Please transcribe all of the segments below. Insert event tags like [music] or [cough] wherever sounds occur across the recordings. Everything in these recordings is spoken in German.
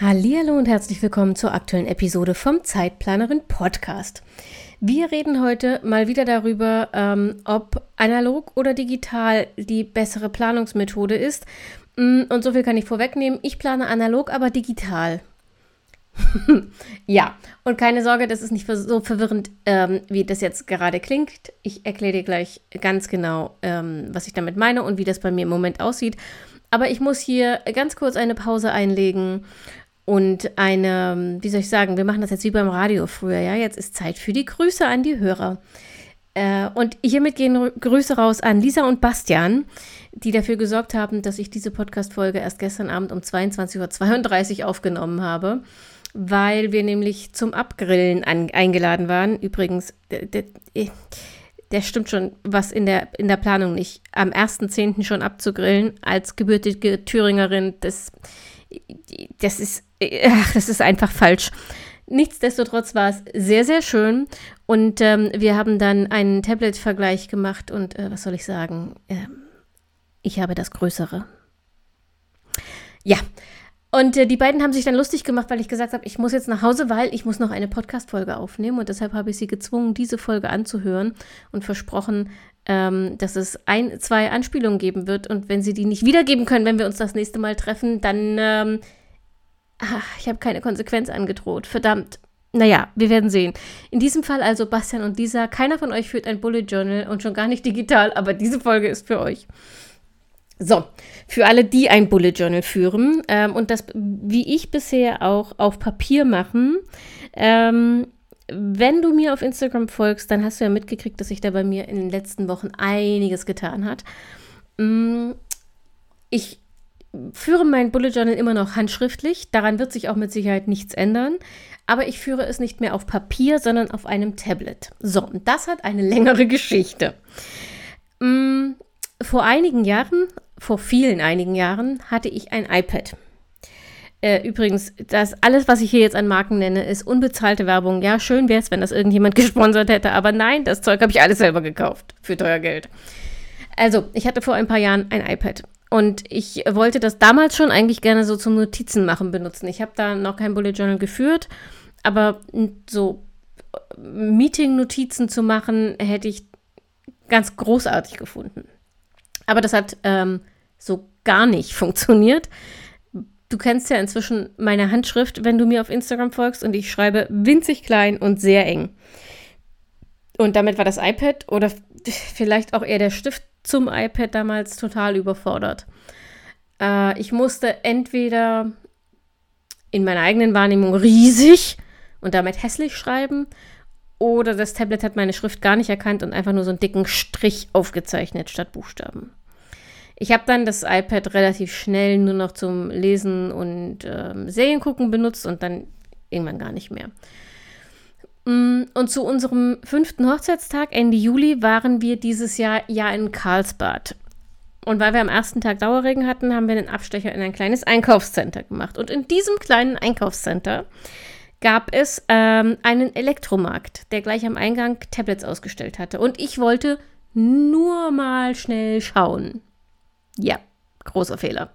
Hallo und herzlich willkommen zur aktuellen Episode vom Zeitplanerin Podcast. Wir reden heute mal wieder darüber, ähm, ob analog oder digital die bessere Planungsmethode ist. Mm, und so viel kann ich vorwegnehmen. Ich plane analog, aber digital. [laughs] ja, und keine Sorge, das ist nicht so verwirrend, ähm, wie das jetzt gerade klingt. Ich erkläre dir gleich ganz genau, ähm, was ich damit meine und wie das bei mir im Moment aussieht. Aber ich muss hier ganz kurz eine Pause einlegen und eine, wie soll ich sagen, wir machen das jetzt wie beim Radio früher, ja, jetzt ist Zeit für die Grüße an die Hörer. Äh, und hiermit gehen Grüße raus an Lisa und Bastian, die dafür gesorgt haben, dass ich diese Podcast-Folge erst gestern Abend um 22.32 Uhr aufgenommen habe, weil wir nämlich zum Abgrillen an, eingeladen waren. Übrigens, der, der, der stimmt schon was in der, in der Planung nicht. Am 1.10. schon abzugrillen als gebürtige Thüringerin, das das ist, ach, das ist einfach falsch. Nichtsdestotrotz war es sehr, sehr schön und ähm, wir haben dann einen Tablet-Vergleich gemacht und äh, was soll ich sagen? Ähm, ich habe das Größere. Ja, und äh, die beiden haben sich dann lustig gemacht, weil ich gesagt habe, ich muss jetzt nach Hause, weil ich muss noch eine Podcast-Folge aufnehmen und deshalb habe ich sie gezwungen, diese Folge anzuhören und versprochen, ähm, dass es ein, zwei Anspielungen geben wird und wenn sie die nicht wiedergeben können, wenn wir uns das nächste Mal treffen, dann ähm, ach, ich habe keine Konsequenz angedroht. Verdammt. Naja, wir werden sehen. In diesem Fall also Bastian und Lisa, keiner von euch führt ein Bullet Journal und schon gar nicht digital, aber diese Folge ist für euch. So, für alle, die ein Bullet Journal führen ähm, und das, wie ich bisher auch auf Papier machen, ähm, wenn du mir auf Instagram folgst, dann hast du ja mitgekriegt, dass sich da bei mir in den letzten Wochen einiges getan hat. Mm, ich führe mein Bullet Journal immer noch handschriftlich. Daran wird sich auch mit Sicherheit nichts ändern. Aber ich führe es nicht mehr auf Papier, sondern auf einem Tablet. So, und das hat eine [laughs] längere Geschichte. Mm, vor einigen Jahren, vor vielen einigen Jahren, hatte ich ein iPad. Äh, übrigens, das alles, was ich hier jetzt an Marken nenne, ist unbezahlte Werbung. Ja, schön wäre es, wenn das irgendjemand [laughs] gesponsert hätte, aber nein, das Zeug habe ich alles selber gekauft für teuer Geld. Also, ich hatte vor ein paar Jahren ein iPad und ich wollte das damals schon eigentlich gerne so zum Notizen machen benutzen. Ich habe da noch kein Bullet Journal geführt, aber so Meeting-Notizen zu machen, hätte ich ganz großartig gefunden. Aber das hat ähm, so gar nicht [laughs] funktioniert Du kennst ja inzwischen meine Handschrift, wenn du mir auf Instagram folgst und ich schreibe winzig klein und sehr eng. Und damit war das iPad oder vielleicht auch eher der Stift zum iPad damals total überfordert. Äh, ich musste entweder in meiner eigenen Wahrnehmung riesig und damit hässlich schreiben oder das Tablet hat meine Schrift gar nicht erkannt und einfach nur so einen dicken Strich aufgezeichnet statt Buchstaben. Ich habe dann das iPad relativ schnell nur noch zum Lesen und ähm, Serien gucken benutzt und dann irgendwann gar nicht mehr. Mm, und zu unserem fünften Hochzeitstag Ende Juli waren wir dieses Jahr ja in Karlsbad. Und weil wir am ersten Tag Dauerregen hatten, haben wir einen Abstecher in ein kleines Einkaufscenter gemacht. Und in diesem kleinen Einkaufscenter gab es ähm, einen Elektromarkt, der gleich am Eingang Tablets ausgestellt hatte. Und ich wollte nur mal schnell schauen. Ja, großer Fehler.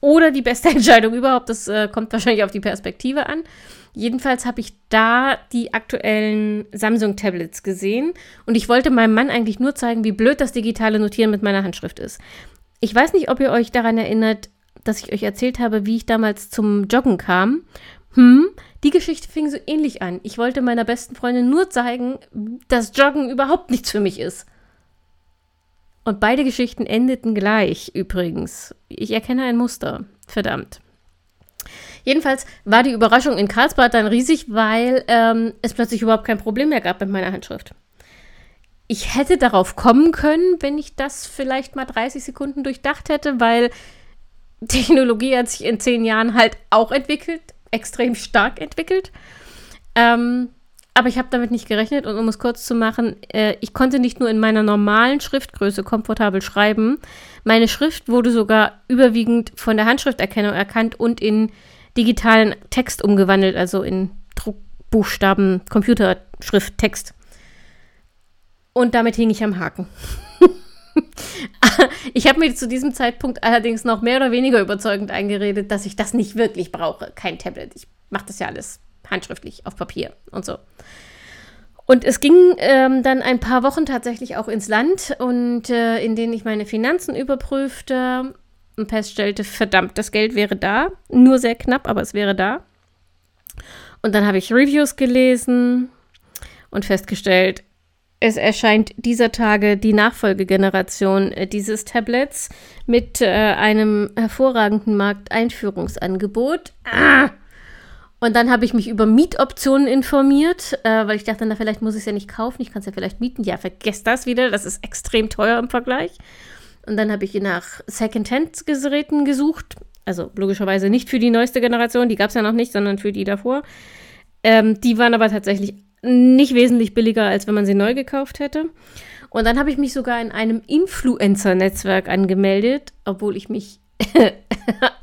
Oder die beste [laughs] Entscheidung überhaupt, das äh, kommt wahrscheinlich auf die Perspektive an. Jedenfalls habe ich da die aktuellen Samsung-Tablets gesehen und ich wollte meinem Mann eigentlich nur zeigen, wie blöd das digitale Notieren mit meiner Handschrift ist. Ich weiß nicht, ob ihr euch daran erinnert, dass ich euch erzählt habe, wie ich damals zum Joggen kam. Hm, die Geschichte fing so ähnlich an. Ich wollte meiner besten Freundin nur zeigen, dass Joggen überhaupt nichts für mich ist. Und beide Geschichten endeten gleich übrigens. Ich erkenne ein Muster. Verdammt. Jedenfalls war die Überraschung in Karlsbad dann riesig, weil ähm, es plötzlich überhaupt kein Problem mehr gab mit meiner Handschrift. Ich hätte darauf kommen können, wenn ich das vielleicht mal 30 Sekunden durchdacht hätte, weil Technologie hat sich in zehn Jahren halt auch entwickelt, extrem stark entwickelt. Ähm, aber ich habe damit nicht gerechnet und um es kurz zu machen, äh, ich konnte nicht nur in meiner normalen Schriftgröße komfortabel schreiben, meine Schrift wurde sogar überwiegend von der Handschrifterkennung erkannt und in digitalen Text umgewandelt, also in Druckbuchstaben, Computerschrift, Text. Und damit hing ich am Haken. [laughs] ich habe mir zu diesem Zeitpunkt allerdings noch mehr oder weniger überzeugend eingeredet, dass ich das nicht wirklich brauche. Kein Tablet. Ich mache das ja alles handschriftlich auf Papier und so. Und es ging ähm, dann ein paar Wochen tatsächlich auch ins Land und äh, in denen ich meine Finanzen überprüfte und feststellte, verdammt, das Geld wäre da. Nur sehr knapp, aber es wäre da. Und dann habe ich Reviews gelesen und festgestellt, es erscheint dieser Tage die Nachfolgegeneration äh, dieses Tablets mit äh, einem hervorragenden Markteinführungsangebot. Ah! Und dann habe ich mich über Mietoptionen informiert, äh, weil ich dachte, na, vielleicht muss ich es ja nicht kaufen, ich kann es ja vielleicht mieten. Ja, vergesst das wieder, das ist extrem teuer im Vergleich. Und dann habe ich nach Second-Hand-Geräten gesucht. Also logischerweise nicht für die neueste Generation, die gab es ja noch nicht, sondern für die davor. Ähm, die waren aber tatsächlich nicht wesentlich billiger, als wenn man sie neu gekauft hätte. Und dann habe ich mich sogar in einem Influencer-Netzwerk angemeldet, obwohl ich mich [laughs]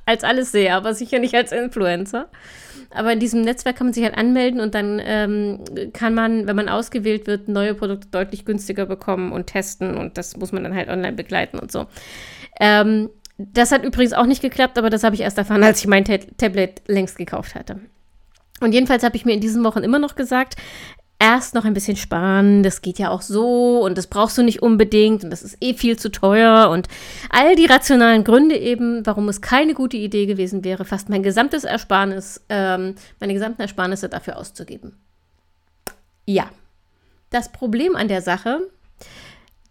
als alles sehe, aber sicher nicht als Influencer. Aber in diesem Netzwerk kann man sich halt anmelden und dann ähm, kann man, wenn man ausgewählt wird, neue Produkte deutlich günstiger bekommen und testen und das muss man dann halt online begleiten und so. Ähm, das hat übrigens auch nicht geklappt, aber das habe ich erst erfahren, als ich mein Tablet längst gekauft hatte. Und jedenfalls habe ich mir in diesen Wochen immer noch gesagt, erst noch ein bisschen sparen, das geht ja auch so und das brauchst du nicht unbedingt und das ist eh viel zu teuer und all die rationalen Gründe eben, warum es keine gute Idee gewesen wäre, fast mein gesamtes Ersparnis, ähm, meine gesamten Ersparnisse dafür auszugeben. Ja, das Problem an der Sache,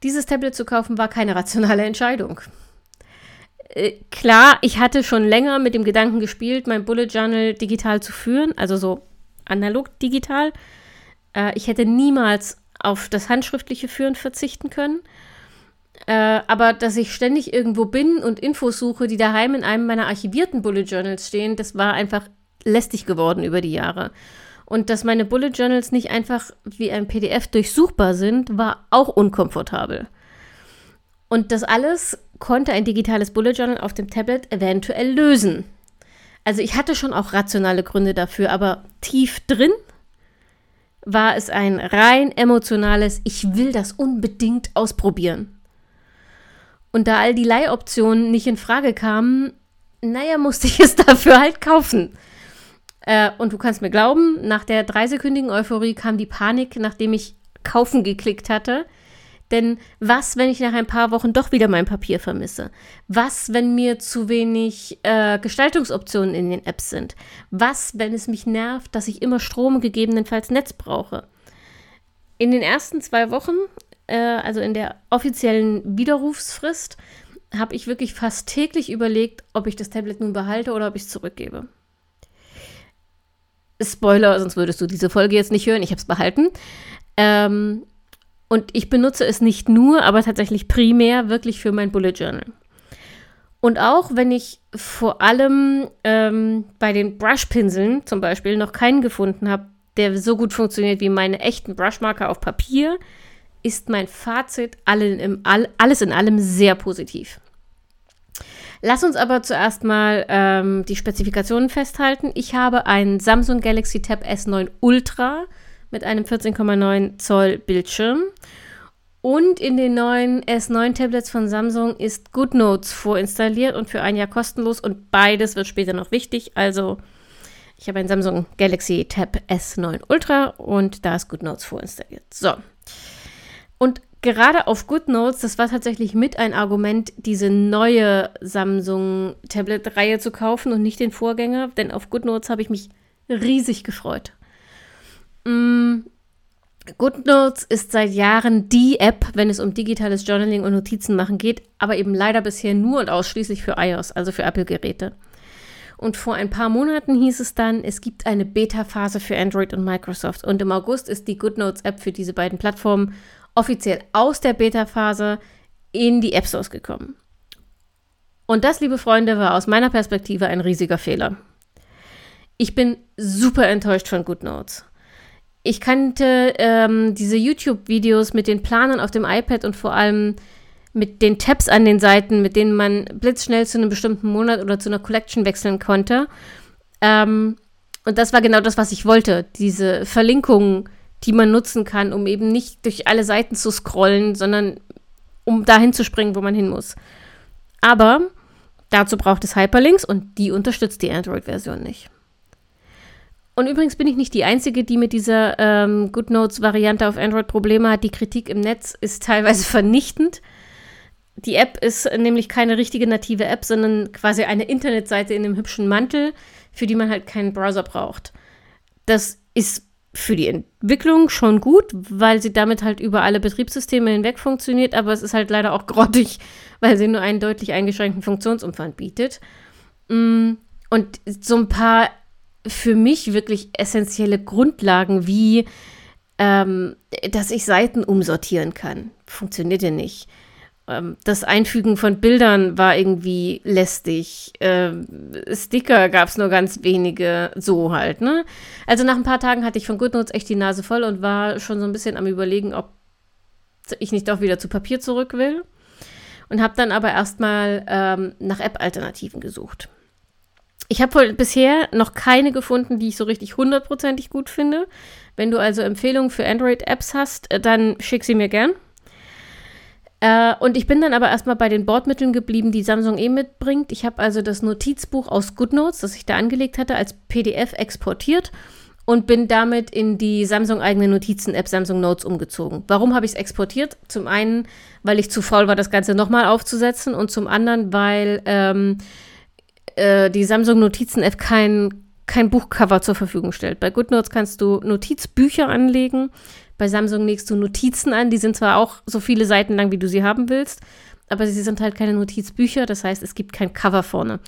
dieses Tablet zu kaufen, war keine rationale Entscheidung. Äh, klar, ich hatte schon länger mit dem Gedanken gespielt, mein Bullet Journal digital zu führen, also so analog digital. Äh, ich hätte niemals auf das handschriftliche Führen verzichten können. Äh, aber dass ich ständig irgendwo bin und Infos suche, die daheim in einem meiner archivierten Bullet Journals stehen, das war einfach lästig geworden über die Jahre. Und dass meine Bullet Journals nicht einfach wie ein PDF durchsuchbar sind, war auch unkomfortabel. Und das alles konnte ein digitales Bullet Journal auf dem Tablet eventuell lösen. Also ich hatte schon auch rationale Gründe dafür, aber tief drin war es ein rein emotionales, ich will das unbedingt ausprobieren. Und da all die Leihoptionen nicht in Frage kamen, naja, musste ich es [laughs] dafür halt kaufen. Äh, und du kannst mir glauben, nach der dreisekündigen Euphorie kam die Panik, nachdem ich kaufen geklickt hatte. Denn was, wenn ich nach ein paar Wochen doch wieder mein Papier vermisse? Was, wenn mir zu wenig äh, Gestaltungsoptionen in den Apps sind? Was, wenn es mich nervt, dass ich immer Strom gegebenenfalls Netz brauche? In den ersten zwei Wochen, äh, also in der offiziellen Widerrufsfrist, habe ich wirklich fast täglich überlegt, ob ich das Tablet nun behalte oder ob ich es zurückgebe. Spoiler, sonst würdest du diese Folge jetzt nicht hören. Ich habe es behalten. Ähm, und ich benutze es nicht nur, aber tatsächlich primär wirklich für mein Bullet Journal. Und auch wenn ich vor allem ähm, bei den Brushpinseln zum Beispiel noch keinen gefunden habe, der so gut funktioniert wie meine echten Brushmarker auf Papier, ist mein Fazit alles in allem sehr positiv. Lass uns aber zuerst mal ähm, die Spezifikationen festhalten. Ich habe einen Samsung Galaxy Tab S9 Ultra mit einem 14,9 Zoll Bildschirm. Und in den neuen S9-Tablets von Samsung ist GoodNotes vorinstalliert und für ein Jahr kostenlos. Und beides wird später noch wichtig. Also, ich habe ein Samsung Galaxy Tab S9 Ultra und da ist GoodNotes vorinstalliert. So. Und gerade auf GoodNotes, das war tatsächlich mit ein Argument, diese neue Samsung Tablet-Reihe zu kaufen und nicht den Vorgänger. Denn auf GoodNotes habe ich mich riesig gefreut. Mm, GoodNotes ist seit Jahren die App, wenn es um digitales Journaling und Notizen machen geht, aber eben leider bisher nur und ausschließlich für iOS, also für Apple-Geräte. Und vor ein paar Monaten hieß es dann, es gibt eine Beta-Phase für Android und Microsoft. Und im August ist die GoodNotes-App für diese beiden Plattformen offiziell aus der Beta-Phase in die App Stores gekommen. Und das, liebe Freunde, war aus meiner Perspektive ein riesiger Fehler. Ich bin super enttäuscht von GoodNotes. Ich kannte ähm, diese YouTube-Videos mit den Planern auf dem iPad und vor allem mit den Tabs an den Seiten, mit denen man blitzschnell zu einem bestimmten Monat oder zu einer Collection wechseln konnte. Ähm, und das war genau das, was ich wollte. Diese Verlinkungen, die man nutzen kann, um eben nicht durch alle Seiten zu scrollen, sondern um dahin zu springen, wo man hin muss. Aber dazu braucht es Hyperlinks und die unterstützt die Android-Version nicht. Und übrigens bin ich nicht die Einzige, die mit dieser ähm, GoodNotes-Variante auf Android Probleme hat. Die Kritik im Netz ist teilweise [laughs] vernichtend. Die App ist nämlich keine richtige native App, sondern quasi eine Internetseite in einem hübschen Mantel, für die man halt keinen Browser braucht. Das ist für die Entwicklung schon gut, weil sie damit halt über alle Betriebssysteme hinweg funktioniert, aber es ist halt leider auch [laughs] grottig, weil sie nur einen deutlich eingeschränkten Funktionsumfang bietet. Mm, und so ein paar für mich wirklich essentielle Grundlagen wie, ähm, dass ich Seiten umsortieren kann, funktioniert ja nicht. Ähm, das Einfügen von Bildern war irgendwie lästig. Ähm, Sticker gab es nur ganz wenige, so halt, ne? Also nach ein paar Tagen hatte ich von GoodNotes echt die Nase voll und war schon so ein bisschen am überlegen, ob ich nicht doch wieder zu Papier zurück will. Und habe dann aber erstmal ähm, nach App-Alternativen gesucht. Ich habe bisher noch keine gefunden, die ich so richtig hundertprozentig gut finde. Wenn du also Empfehlungen für Android-Apps hast, äh, dann schick sie mir gern. Äh, und ich bin dann aber erstmal bei den Bordmitteln geblieben, die Samsung eh mitbringt. Ich habe also das Notizbuch aus GoodNotes, das ich da angelegt hatte, als PDF exportiert und bin damit in die Samsung-eigene Notizen-App Samsung Notes umgezogen. Warum habe ich es exportiert? Zum einen, weil ich zu faul war, das Ganze nochmal aufzusetzen und zum anderen, weil ähm, äh, die Samsung Notizen-App kein, kein Buchcover zur Verfügung stellt. Bei GoodNotes kannst du Notizbücher anlegen. Bei Samsung legst du Notizen an, die sind zwar auch so viele Seiten lang, wie du sie haben willst, aber sie sind halt keine Notizbücher, das heißt, es gibt kein Cover vorne.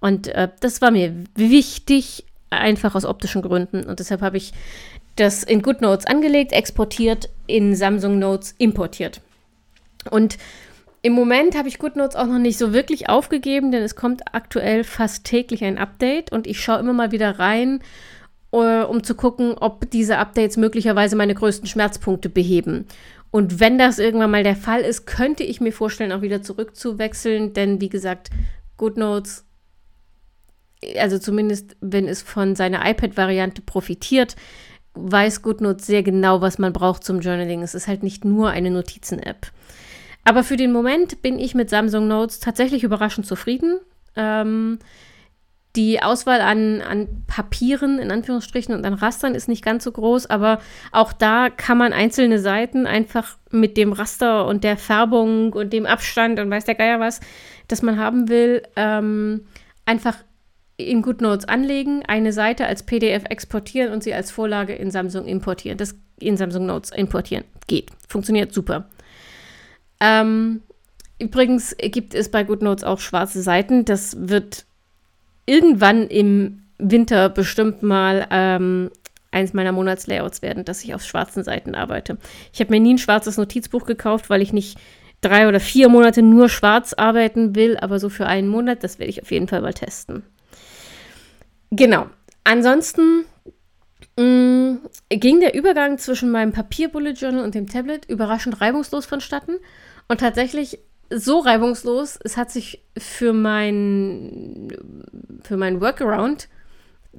Und äh, das war mir wichtig, einfach aus optischen Gründen. Und deshalb habe ich das in GoodNotes angelegt, exportiert, in Samsung Notes importiert. Und im Moment habe ich GoodNotes auch noch nicht so wirklich aufgegeben, denn es kommt aktuell fast täglich ein Update und ich schaue immer mal wieder rein äh, um zu gucken, ob diese Updates möglicherweise meine größten Schmerzpunkte beheben. Und wenn das irgendwann mal der Fall ist, könnte ich mir vorstellen, auch wieder zurückzuwechseln, denn wie gesagt, GoodNotes, also zumindest wenn es von seiner iPad-Variante profitiert, weiß GoodNotes sehr genau, was man braucht zum Journaling. Es ist halt nicht nur eine Notizen-App. Aber für den Moment bin ich mit Samsung Notes tatsächlich überraschend zufrieden. Ähm, die Auswahl an, an Papieren, in Anführungsstrichen, und an Rastern ist nicht ganz so groß, aber auch da kann man einzelne Seiten einfach mit dem Raster und der Färbung und dem Abstand und weiß der Geier was, das man haben will, ähm, einfach in GoodNotes anlegen, eine Seite als PDF exportieren und sie als Vorlage in Samsung importieren. Das in Samsung Notes importieren. Geht. Funktioniert super. Ähm, übrigens gibt es bei GoodNotes auch schwarze Seiten. Das wird irgendwann im Winter bestimmt mal ähm, eins meiner Monatslayouts werden, dass ich auf schwarzen Seiten arbeite. Ich habe mir nie ein schwarzes Notizbuch gekauft, weil ich nicht drei oder vier Monate nur schwarz arbeiten will, aber so für einen Monat, das werde ich auf jeden Fall mal testen. Genau. Ansonsten mh, mm, ging der Übergang zwischen meinem Papier-Bullet Journal und dem Tablet überraschend reibungslos vonstatten. Und tatsächlich so reibungslos. Es hat sich für mein, für mein Workaround,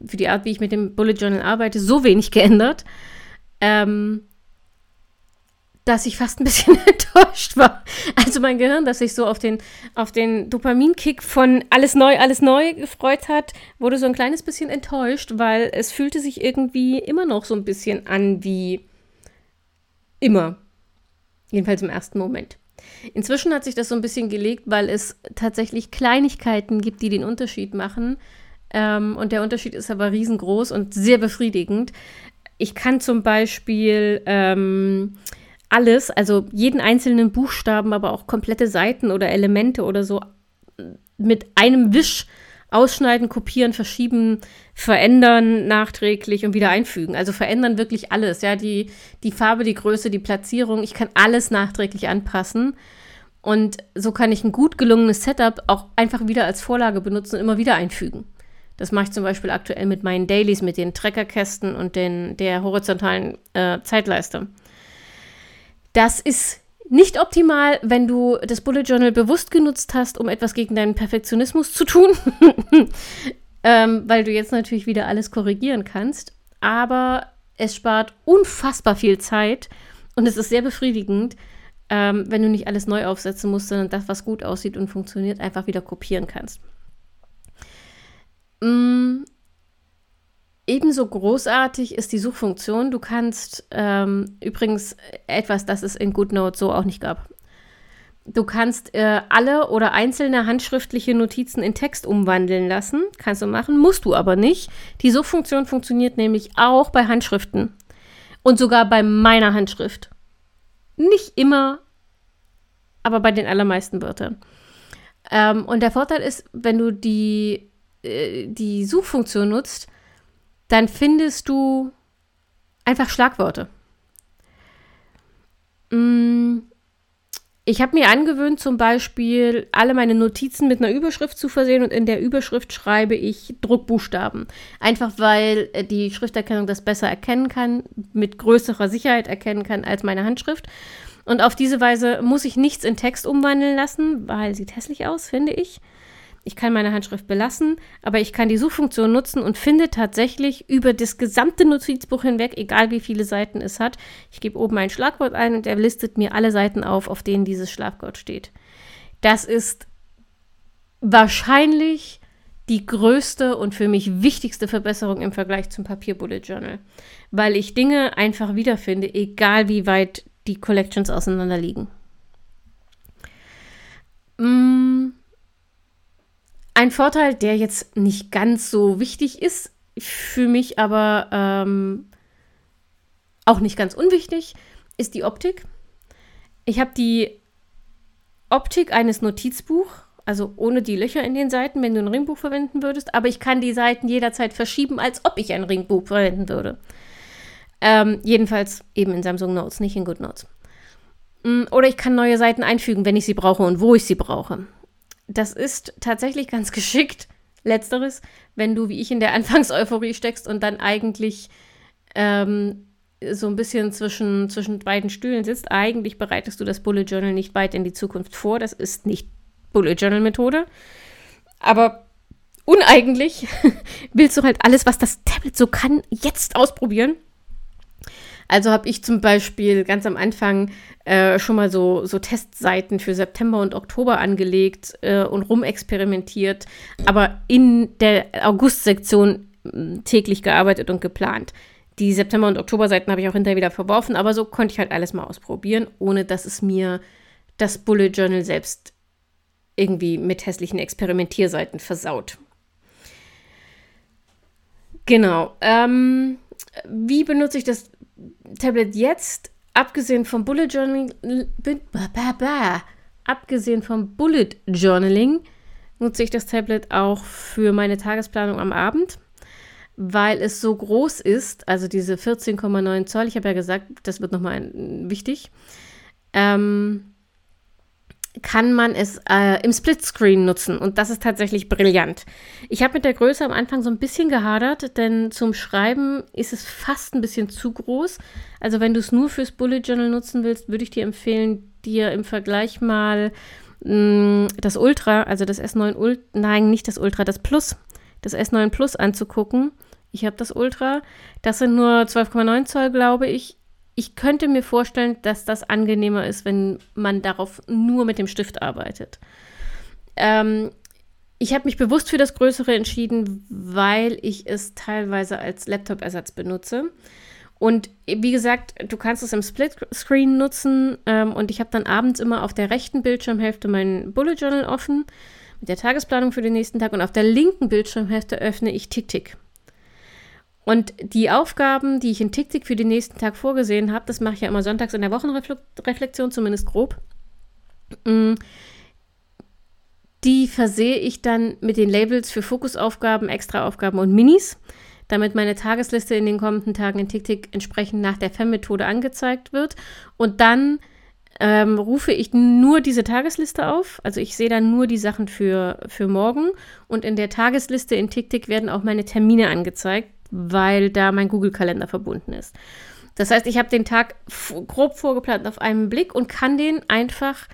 für die Art, wie ich mit dem Bullet Journal arbeite, so wenig geändert, ähm, dass ich fast ein bisschen [laughs] enttäuscht war. Also mein Gehirn, das sich so auf den, auf den Dopaminkick von alles neu, alles neu gefreut hat, wurde so ein kleines bisschen enttäuscht, weil es fühlte sich irgendwie immer noch so ein bisschen an wie immer. Jedenfalls im ersten Moment. Inzwischen hat sich das so ein bisschen gelegt, weil es tatsächlich Kleinigkeiten gibt, die den Unterschied machen. Ähm, und der Unterschied ist aber riesengroß und sehr befriedigend. Ich kann zum Beispiel ähm, alles, also jeden einzelnen Buchstaben, aber auch komplette Seiten oder Elemente oder so mit einem Wisch ausschneiden, kopieren, verschieben, verändern nachträglich und wieder einfügen. Also verändern wirklich alles. Ja, die, die Farbe, die Größe, die Platzierung. Ich kann alles nachträglich anpassen. Und so kann ich ein gut gelungenes Setup auch einfach wieder als Vorlage benutzen und immer wieder einfügen. Das mache ich zum Beispiel aktuell mit meinen Dailies, mit den Treckerkästen und den, der horizontalen äh, Zeitleiste. Das ist nicht optimal, wenn du das Bullet Journal bewusst genutzt hast, um etwas gegen deinen Perfektionismus zu tun, [laughs] ähm, weil du jetzt natürlich wieder alles korrigieren kannst. Aber es spart unfassbar viel Zeit und es ist sehr befriedigend, ähm, wenn du nicht alles neu aufsetzen musst, sondern das, was gut aussieht und funktioniert, einfach wieder kopieren kannst. Mm, ebenso großartig ist die Suchfunktion. Du kannst ähm, übrigens etwas, das es in GoodNote so auch nicht gab. Du kannst äh, alle oder einzelne handschriftliche Notizen in Text umwandeln lassen. Kannst du machen, musst du aber nicht. Die Suchfunktion funktioniert nämlich auch bei Handschriften. Und sogar bei meiner Handschrift. Nicht immer, aber bei den allermeisten Wörtern. Ähm, und der Vorteil ist, wenn du die, äh, die Suchfunktion nutzt, dann findest du einfach Schlagworte. Mm, ich habe mir angewöhnt, zum Beispiel alle meine Notizen mit einer Überschrift zu versehen und in der Überschrift schreibe ich Druckbuchstaben. Einfach weil äh, die Schrifterkennung das besser erkennen kann, mit größerer Sicherheit erkennen kann als meine Handschrift. Und auf diese Weise muss ich nichts in Text umwandeln lassen, weil sieht hässlich aus, finde ich. Ich kann meine Handschrift belassen, aber ich kann die Suchfunktion nutzen und finde tatsächlich über das gesamte Notizbuch hinweg, egal wie viele Seiten es hat. Ich gebe oben ein Schlagwort ein und er listet mir alle Seiten auf, auf denen dieses Schlagwort steht. Das ist wahrscheinlich die größte und für mich wichtigste Verbesserung im Vergleich zum Papier-Bullet Journal, weil ich Dinge einfach wiederfinde, egal wie weit die Collections auseinander liegen. Mm, ein Vorteil, der jetzt nicht ganz so wichtig ist, für mich aber ähm, auch nicht ganz unwichtig, ist die Optik. Ich habe die Optik eines Notizbuchs, also ohne die Löcher in den Seiten, wenn du ein Ringbuch verwenden würdest, aber ich kann die Seiten jederzeit verschieben, als ob ich ein Ringbuch verwenden würde. Ähm, jedenfalls eben in Samsung Notes, nicht in GoodNotes. Mm, oder ich kann neue Seiten einfügen, wenn ich sie brauche und wo ich sie brauche das ist tatsächlich ganz [laughs] geschickt, letzteres, wenn du wie ich in der Anfangseuphorie steckst und dann eigentlich ähm, so ein bisschen zwischen, zwischen beiden Stühlen sitzt. Eigentlich bereitest du das Bullet Journal nicht weit in die Zukunft vor. Das ist nicht Bullet Journal Methode. Aber uneigentlich [laughs] willst du halt alles, was das Tablet so kann, jetzt ausprobieren. Also habe ich zum Beispiel ganz am Anfang äh, schon mal so, so Testseiten für September und Oktober angelegt äh, und rumexperimentiert, aber in der August-Sektion hm, täglich gearbeitet und geplant. Die September- und Oktober-Seiten habe ich auch hinterher wieder verworfen, aber so konnte ich halt alles mal ausprobieren, ohne dass es mir das Bullet Journal selbst irgendwie mit hässlichen Experimentierseiten versaut. Genau. Ähm, wie benutze ich das Tablet jetzt, abgesehen vom Bullet Journaling, abgesehen vom Bullet Journaling, nutze ich das Tablet auch für meine Tagesplanung am Abend, weil es so groß ist, also diese 14,9 Zoll, ich habe ja gesagt, das wird nochmal wichtig. Ähm, kann man es äh, im Splitscreen nutzen und das ist tatsächlich brillant. Ich habe mit der Größe am Anfang so ein bisschen gehadert, denn zum Schreiben ist es fast ein bisschen zu groß. Also wenn du es nur fürs Bullet Journal nutzen willst, würde ich dir empfehlen, dir im Vergleich mal mh, mm, das Ultra, also das S9 Ultra, nein, nicht das Ultra, das Plus, das S9 Plus anzugucken. Ich habe das Ultra. Das sind nur 12,9 Zoll, glaube ich ich könnte mir vorstellen, dass das angenehmer ist, wenn man darauf nur mit dem Stift arbeitet. Ähm, ich habe mich bewusst für das Größere entschieden, weil ich es teilweise als Laptop-Ersatz benutze. Und wie gesagt, du kannst es im Split-Screen nutzen ähm, und ich habe dann abends immer auf der rechten Bildschirmhälfte mein Bullet Journal offen mit der Tagesplanung für den nächsten Tag und auf der linken Bildschirmhälfte öffne ich TickTick. Und die Aufgaben, die ich in TickTick für den nächsten Tag vorgesehen habe, das mache ich ja immer sonntags in der Wochenreflexion, zumindest grob. Mm, die versehe ich dann mit den Labels für Fokusaufgaben, Extraaufgaben und Minis, damit meine Tagesliste in den kommenden Tagen in TickTick entsprechend nach der FEM-Methode angezeigt wird. Und dann ähm, rufe ich nur diese Tagesliste auf. Also ich sehe dann nur die Sachen für, für morgen. Und in der Tagesliste in TickTick werden auch meine Termine angezeigt, weil da mein Google-Kalender verbunden ist. Das heißt, ich habe den Tag grob vorgeplant auf einen Blick und kann den einfach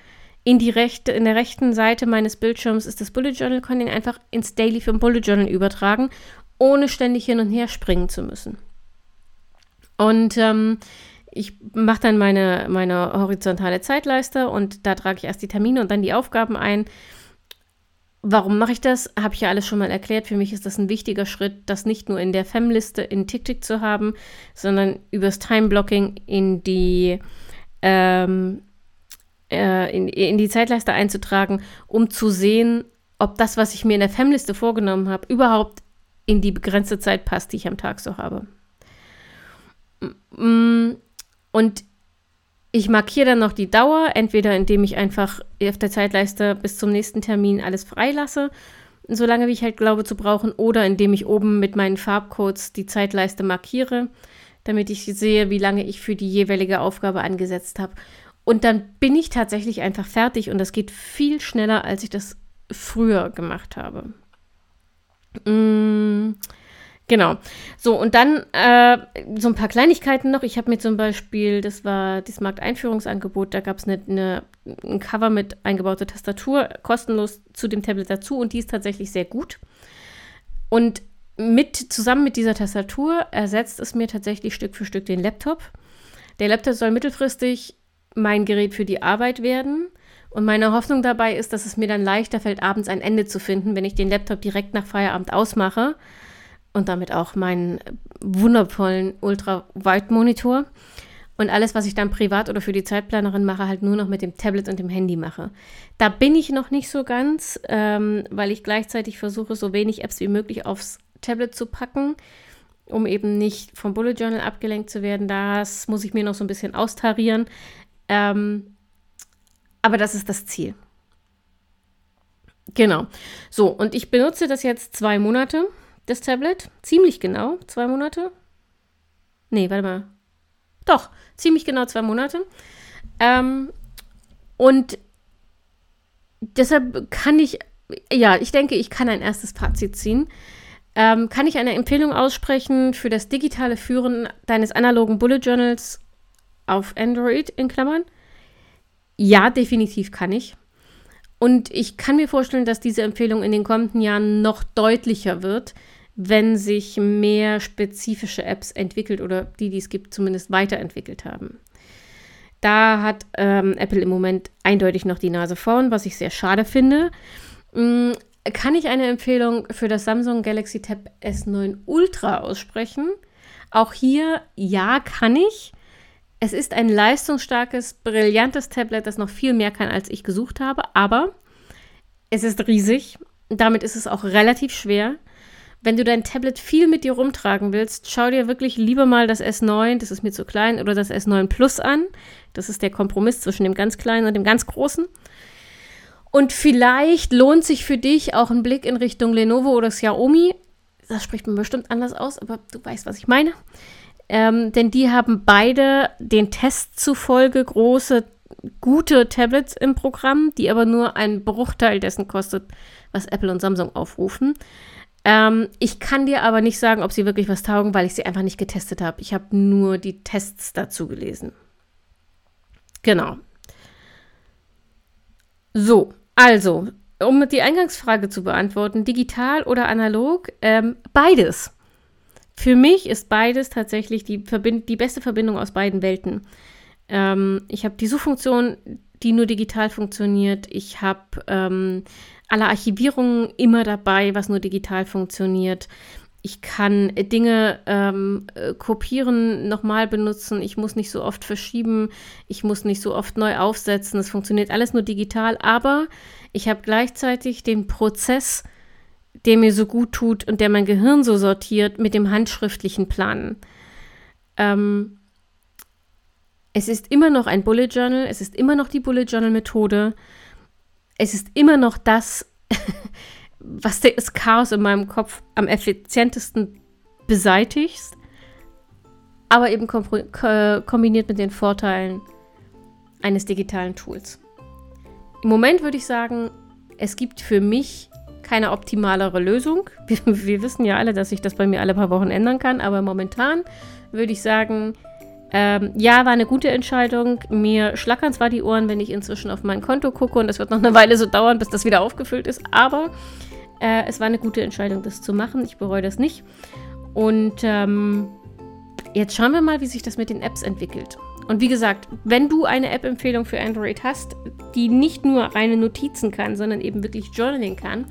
in die rechte, in der rechten Seite meines Bildschirms ist das Bullet Journal, kann den einfach ins Daily für ein Bullet Journal übertragen, ohne ständig hin und her springen zu müssen. Und ähm, ich mache dann meine, meine horizontale Zeitleiste und da trage ich erst die Termine und dann die Aufgaben ein. Warum mache ich das? Habe ich ja alles schon mal erklärt. Für mich ist das ein wichtiger Schritt, das nicht nur in der FEM-Liste in TickTick zu haben, sondern übers Time-Blocking in die ähm, äh, in, in die Zeitleiste einzutragen, um zu sehen, ob das, was ich mir in der FEM-Liste vorgenommen habe, überhaupt in die begrenzte Zeit passt, die ich am Tag so habe. Und ich markiere dann noch die Dauer, entweder indem ich einfach auf der Zeitleiste bis zum nächsten Termin alles freilasse, solange wie ich halt glaube zu brauchen, oder indem ich oben mit meinen Farbcodes die Zeitleiste markiere, damit ich sehe, wie lange ich für die jeweilige Aufgabe angesetzt habe. Und dann bin ich tatsächlich einfach fertig und das geht viel schneller, als ich das früher gemacht habe. Mmh. Genau. So, und dann äh, so ein paar Kleinigkeiten noch. Ich habe mir zum Beispiel, das war das Markteinführungsangebot, da gab es eine, eine, ein Cover mit eingebauter Tastatur, kostenlos zu dem Tablet dazu und die ist tatsächlich sehr gut. Und mit, zusammen mit dieser Tastatur ersetzt es mir tatsächlich Stück für Stück den Laptop. Der Laptop soll mittelfristig mein Gerät für die Arbeit werden. Und meine Hoffnung dabei ist, dass es mir dann leichter fällt, abends ein Ende zu finden, wenn ich den Laptop direkt nach Feierabend ausmache und damit auch meinen wundervollen Ultra-Wide-Monitor. Und alles, was ich dann privat oder für die Zeitplanerin mache, halt nur noch mit dem Tablet und dem Handy mache. Da bin ich noch nicht so ganz, ähm, weil ich gleichzeitig versuche, so wenig Apps wie möglich aufs Tablet zu packen, um eben nicht vom Bullet Journal abgelenkt zu werden. Das muss ich mir noch so ein bisschen austarieren. Ähm, aber das ist das Ziel. Genau. So, und ich benutze das jetzt zwei Monate das Tablet. Ziemlich genau, zwei Monate. Nee, warte mal. Doch, ziemlich genau zwei Monate. Ähm, und deshalb kann ich, ja, ich denke, ich kann ein erstes Fazit ziehen. Ähm, kann ich eine Empfehlung aussprechen für das digitale Führen deines analogen Bullet Journals auf Android in Klammern? Ja, definitiv kann ich. Und ich kann mir vorstellen, dass diese Empfehlung in den kommenden Jahren noch deutlicher wird, wenn sich mehr spezifische Apps entwickelt oder die, die es gibt, zumindest weiterentwickelt haben. Da hat ähm, Apple im Moment eindeutig noch die Nase vorn, was ich sehr schade finde. Mhm, kann ich eine Empfehlung für das Samsung Galaxy Tab S9 Ultra aussprechen? Auch hier, ja, kann ich. Es ist ein leistungsstarkes, brillantes Tablet, das noch viel mehr kann, als ich gesucht habe, aber es ist riesig. Damit ist es auch relativ schwer. Wenn du dein Tablet viel mit dir rumtragen willst, schau dir wirklich lieber mal das S9, das ist mir zu klein, oder das S9 Plus an. Das ist der Kompromiss zwischen dem ganz kleinen und dem ganz großen. Und vielleicht lohnt sich für dich auch ein Blick in Richtung Lenovo oder Xiaomi. Das spricht man bestimmt anders aus, aber du weißt, was ich meine. Ähm, denn die haben beide den Tests zufolge große, gute Tablets im Programm, die aber nur einen Bruchteil dessen kostet, was Apple und Samsung aufrufen. Ähm, ich kann dir aber nicht sagen, ob sie wirklich was taugen, weil ich sie einfach nicht getestet habe. Ich habe nur die Tests dazu gelesen. Genau. So, also, um die Eingangsfrage zu beantworten, digital oder analog, ähm, beides. Für mich ist beides tatsächlich die, Verbind die beste Verbindung aus beiden Welten. Ähm, ich habe die Suchfunktion, die nur digital funktioniert. Ich habe ähm, alle Archivierungen immer dabei, was nur digital funktioniert. Ich kann Dinge ähm, äh, kopieren, nochmal benutzen. Ich muss nicht so oft verschieben. Ich muss nicht so oft neu aufsetzen. Es funktioniert alles nur digital. Aber ich habe gleichzeitig den Prozess der mir so gut tut und der mein Gehirn so sortiert mit dem handschriftlichen Planen. Ähm, es ist immer noch ein Bullet Journal, es ist immer noch die Bullet Journal Methode, es ist immer noch das, [laughs] was das Chaos in meinem Kopf am effizientesten beseitigt, aber eben kombiniert mit den Vorteilen eines digitalen Tools. Im Moment würde ich sagen, es gibt für mich keine optimalere Lösung. [laughs] Wir, wir, wissen ja alle, dass sich das bei mir alle paar Wochen ändern kann, aber momentan würde ich sagen, ähm, ja, war eine gute Entscheidung. Mir schlackern zwar die Ohren, wenn ich inzwischen auf mein Konto gucke und es wird noch eine Weile so dauern, bis das wieder aufgefüllt ist, aber äh, es war eine gute Entscheidung, das zu machen. Ich bereue das nicht. Und ähm, jetzt schauen wir mal, wie sich das mit den Apps entwickelt. Und wie gesagt, wenn du eine App-Empfehlung für Android hast, die nicht nur reine Notizen kann, sondern eben wirklich Journaling kann,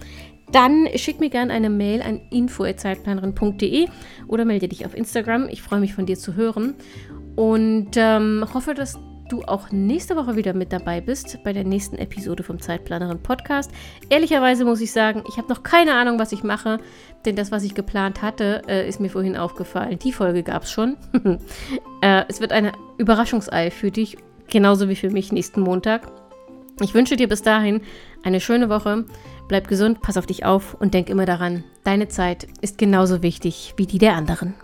dann schick mir gerne eine Mail an info.zeitplanerin.de oder melde dich auf Instagram. Ich freue mich von dir zu hören und ähm, hoffe, dass du auch nächste Woche wieder mit dabei bist bei der nächsten Episode vom Zeitplanerin Podcast. Ehrlicherweise muss ich sagen, ich habe noch keine Ahnung, was ich mache, denn das, was ich geplant hatte, äh, ist mir vorhin aufgefallen. Die Folge gab es schon. [laughs] äh, es wird eine Überraschungsei für dich, genauso wie für mich nächsten Montag. Ich wünsche dir bis dahin eine schöne Woche. Bleib gesund, pass auf dich auf und denk immer daran, deine Zeit ist genauso wichtig wie die der anderen.